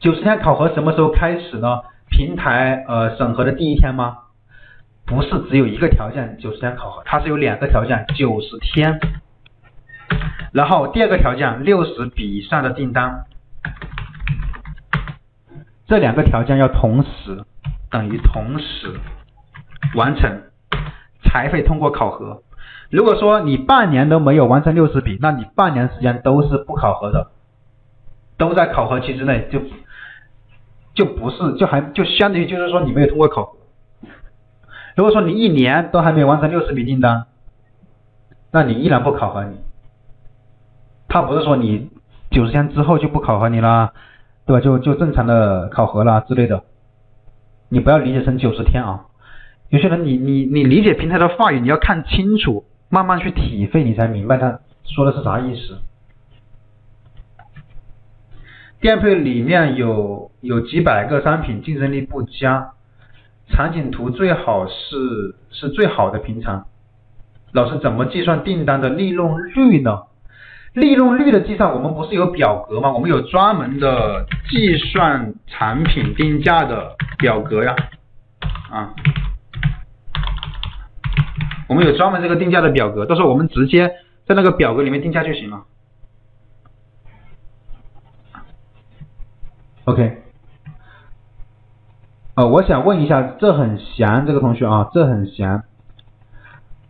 九十天考核什么时候开始呢？平台呃审核的第一天吗？不是只有一个条件九十天考核，它是有两个条件九十天，然后第二个条件六十笔以上的订单，这两个条件要同时等于同时完成才会通过考核。如果说你半年都没有完成六十笔，那你半年时间都是不考核的，都在考核期之内就。就不是，就还就相当于就是说你没有通过考核。如果说你一年都还没有完成六十笔订单，那你依然不考核你。他不是说你九十天之后就不考核你了，对吧？就就正常的考核了之类的。你不要理解成九十天啊。有些人你你你理解平台的话语，你要看清楚，慢慢去体会，你才明白他说的是啥意思。店铺里面有有几百个商品，竞争力不佳，场景图最好是是最好的平常。老师怎么计算订单的利润率呢？利润率的计算，我们不是有表格吗？我们有专门的计算产品定价的表格呀，啊，我们有专门这个定价的表格，到时候我们直接在那个表格里面定价就行了。OK，呃，我想问一下，这很闲这个同学啊，这很闲。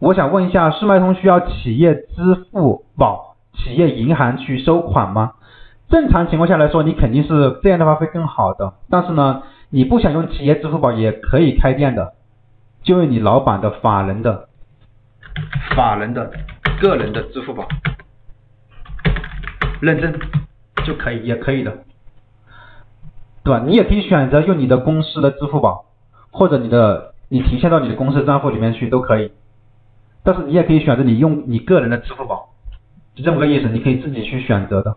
我想问一下，世脉通需要企业支付宝、企业银行去收款吗？正常情况下来说，你肯定是这样的话会更好的。但是呢，你不想用企业支付宝也可以开店的，就用你老板的法人的、法人的、个人的支付宝认证就可以，也可以的。对吧？你也可以选择用你的公司的支付宝，或者你的你提现到你的公司账户里面去都可以。但是你也可以选择你用你个人的支付宝，就这么个意思，你可以自己去选择的。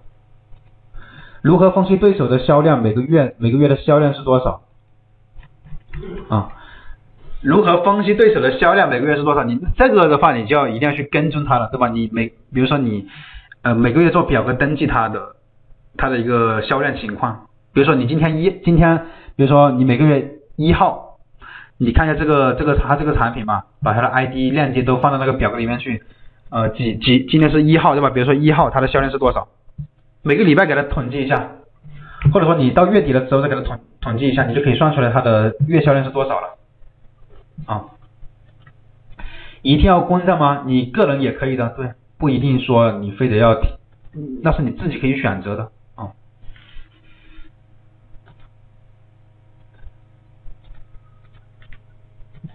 如何分析对手的销量？每个月每个月的销量是多少？啊？如何分析对手的销量？每个月是多少？你这个的话，你就要一定要去跟踪他了，对吧？你每比如说你呃每个月做表格登记他的他的一个销量情况。比如说你今天一今天，比如说你每个月一号，你看一下这个这个他这个产品嘛，把他的 ID 链接都放到那个表格里面去，呃几几今天是一号对吧？比如说一号它的销量是多少？每个礼拜给它统计一下，或者说你到月底的时候再给它统统计一下，你就可以算出来它的月销量是多少了。啊，一定要公账吗？你个人也可以的，对，不一定说你非得要，那是你自己可以选择的。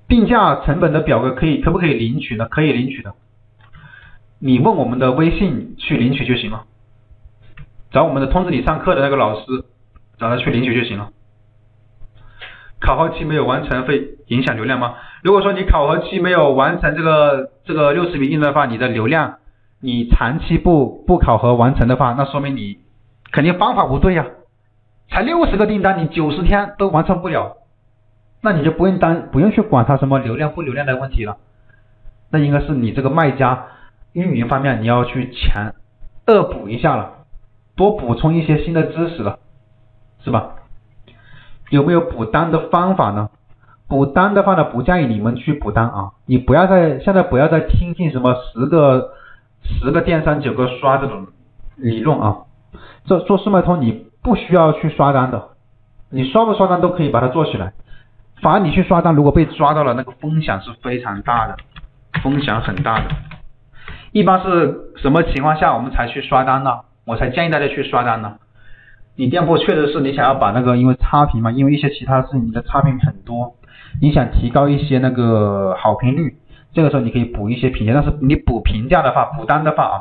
定价成本的表格可以可不可以领取呢？可以领取的，你问我们的微信去领取就行了，找我们的通知你上课的那个老师，找他去领取就行了。考核期没有完成会影响流量吗？如果说你考核期没有完成这个这个六十笔订单的话，你的流量你长期不不考核完成的话，那说明你肯定方法不对呀，才六十个订单你九十天都完成不了。那你就不用担不用去管它什么流量不流量的问题了，那应该是你这个卖家运营方面你要去强恶补一下了，多补充一些新的知识了，是吧？有没有补单的方法呢？补单的话呢，不建议你们去补单啊，你不要再现在不要再听信什么十个十个电商九个刷这种理论啊，这做速卖通你不需要去刷单的，你刷不刷单都可以把它做起来。反而你去刷单，如果被抓到了，那个风险是非常大的，风险很大的。一般是什么情况下我们才去刷单呢？我才建议大家去刷单呢。你店铺确实是你想要把那个，因为差评嘛，因为一些其他事情你的差评很多，你想提高一些那个好评率，这个时候你可以补一些评价。但是你补评价的话，补单的话啊，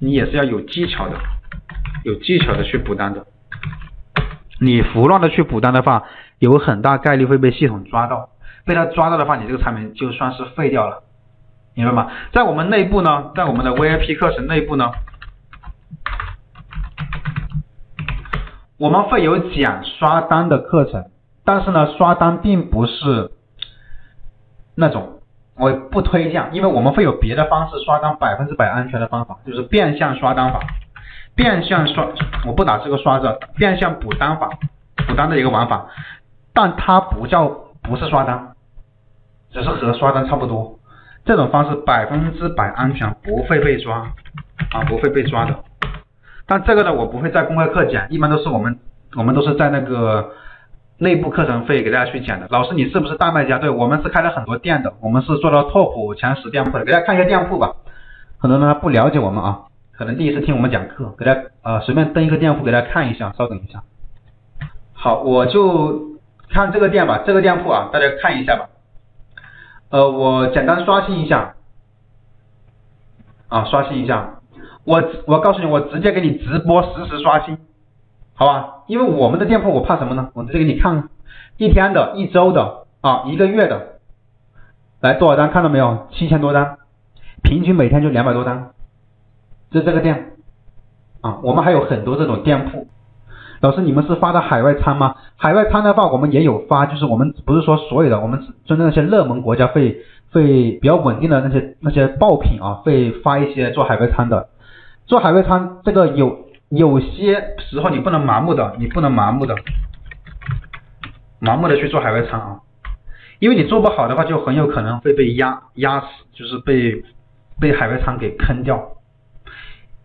你也是要有技巧的，有技巧的去补单的。你胡乱的去补单的话。有很大概率会被系统抓到，被他抓到的话，你这个产品就算是废掉了，明白吗？在我们内部呢，在我们的 VIP 课程内部呢，我们会有讲刷单的课程，但是呢，刷单并不是那种我不推荐，因为我们会有别的方式刷单，百分之百安全的方法，就是变相刷单法。变相刷，我不打这个刷字，变相补单法，补单的一个玩法，但它不叫不是刷单，只是和刷单差不多。这种方式百分之百安全，不会被抓啊，不会被抓的。但这个呢，我不会在公开课讲，一般都是我们我们都是在那个内部课程会给大家去讲的。老师，你是不是大卖家？对我们是开了很多店的，我们是做到 top 前十店铺的。给大家看一下店铺吧，很多人不了解我们啊。可能第一次听我们讲课，给大家啊随便登一个店铺给大家看一下，稍等一下。好，我就看这个店吧，这个店铺啊，大家看一下吧。呃，我简单刷新一下，啊，刷新一下。我我告诉你，我直接给你直播实时刷新，好吧？因为我们的店铺我怕什么呢？我直接给你看一天的、一周的啊、一个月的，来多少单？看到没有？七千多单，平均每天就两百多单。就这个店啊，我们还有很多这种店铺。老师，你们是发的海外餐吗？海外餐的话，我们也有发，就是我们不是说所有的，我们针对那些热门国家会会比较稳定的那些那些爆品啊，会发一些做海外餐的。做海外餐这个有有些时候你不能盲目的，你不能盲目的盲目的去做海外餐啊，因为你做不好的话，就很有可能会被压压死，就是被被海外餐给坑掉。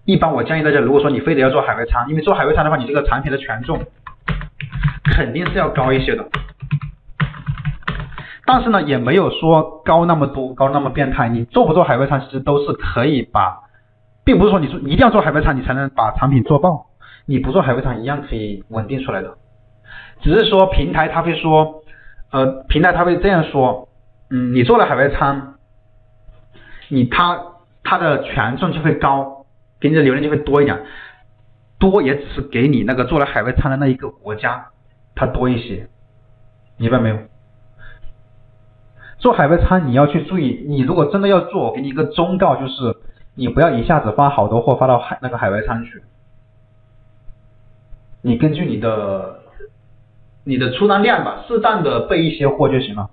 一般我建议大家，如果说你非得要做海外仓，因为做海外仓的话，你这个产品的权重肯定是要高一些的。但是呢，也没有说高那么多，高那么变态。你做不做海外仓，其实都是可以把，并不是说你说一定要做海外仓，你才能把产品做爆。你不做海外仓一样可以稳定出来的。只是说平台他会说，呃，平台他会这样说，嗯，你做了海外仓，你他他的权重就会高。给你的流量就会多一点，多也只是给你那个做了海外仓的那一个国家，它多一些，明白没有？做海外仓你要去注意，你如果真的要做，我给你一个忠告，就是你不要一下子发好多货发到海那个海外仓去，你根据你的你的出单量吧，适当的备一些货就行了。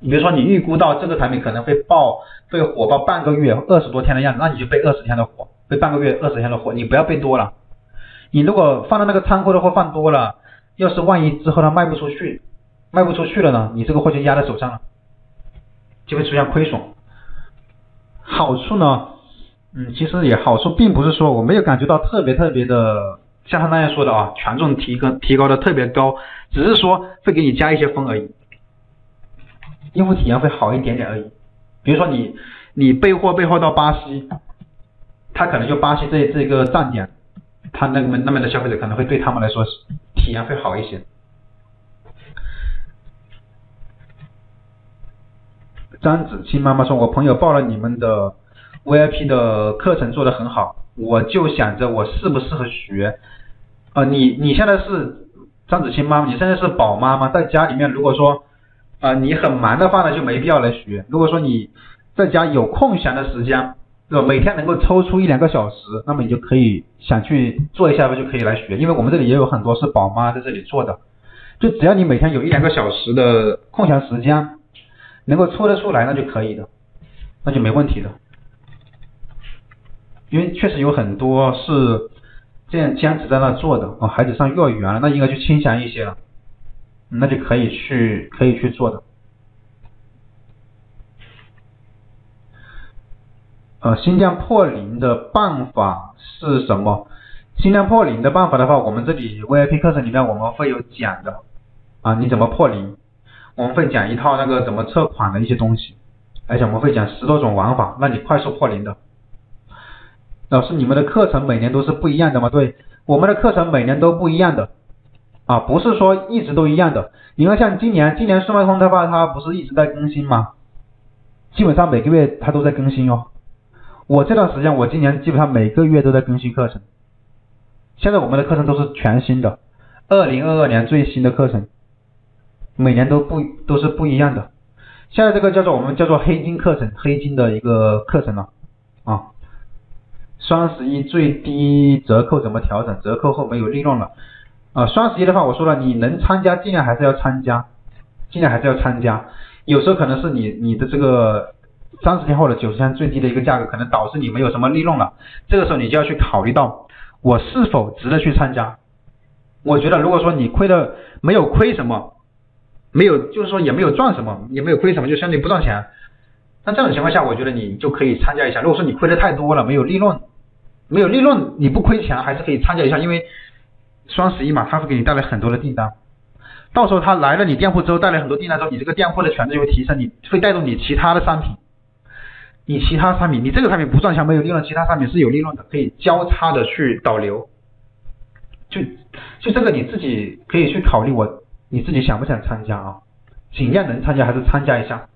你比如说，你预估到这个产品可能会爆，会火爆半个月、二十多天的样子，那你就备二十天的货，备半个月、二十天的货，你不要备多了。你如果放到那个仓库的货放多了，要是万一之后它卖不出去，卖不出去了呢，你这个货就压在手上了，就会出现亏损。好处呢，嗯，其实也好处并不是说我没有感觉到特别特别的，像他那样说的啊，权重提高提高的特别高，只是说会给你加一些分而已。用户体验会好一点点而已，比如说你你备货备货到巴西，他可能就巴西这这个站点，他那个那边的消费者可能会对他们来说体验会好一些。张子清妈妈说：“我朋友报了你们的 VIP 的课程，做的很好，我就想着我适不适合学。呃，你你现在是张子清妈妈，你现在是宝妈妈，在家里面如果说。”啊，你很忙的话呢，就没必要来学。如果说你在家有空闲的时间，是吧？每天能够抽出一两个小时，那么你就可以想去做一下，就可以来学。因为我们这里也有很多是宝妈在这里做的，就只要你每天有一两个小时的空闲时间，能够抽得出来，那就可以的，那就没问题的。因为确实有很多是这样坚持在那做的，哦，孩子上幼儿园了，那应该就清闲一些了。那就可以去可以去做的。呃，新店破零的办法是什么？新店破零的办法的话，我们这里 VIP 课程里面我们会有讲的啊，你怎么破零？我们会讲一套那个怎么测款的一些东西，而且我们会讲十多种玩法，让你快速破零的。老师，你们的课程每年都是不一样的吗？对，我们的课程每年都不一样的。啊，不是说一直都一样的。你看，像今年，今年速卖通的话，它不是一直在更新吗？基本上每个月它都在更新哦。我这段时间，我今年基本上每个月都在更新课程。现在我们的课程都是全新的，二零二二年最新的课程，每年都不都是不一样的。现在这个叫做我们叫做黑金课程，黑金的一个课程了啊。双十一最低折扣怎么调整？折扣后没有利润了。啊，双十一的话，我说了，你能参加，尽量还是要参加，尽量还是要参加。有时候可能是你你的这个三十天后的九十天最低的一个价格，可能导致你没有什么利润了。这个时候你就要去考虑到，我是否值得去参加？我觉得如果说你亏的没有亏什么，没有就是说也没有赚什么，也没有亏什么，就相当于不赚钱。那这种情况下，我觉得你就可以参加一下。如果说你亏的太多了，没有利润，没有利润，你不亏钱还是可以参加一下，因为双十一嘛，它会给你带来很多的订单。到时候他来了你店铺之后，带来很多订单之后，你这个店铺的权重就会提升，你会带动你其他的商品。你其他商品，你这个产品不赚钱没有利润，其他商品是有利润的，可以交叉的去导流。就就这个你自己可以去考虑，我你自己想不想参加啊？尽量能参加还是参加一下。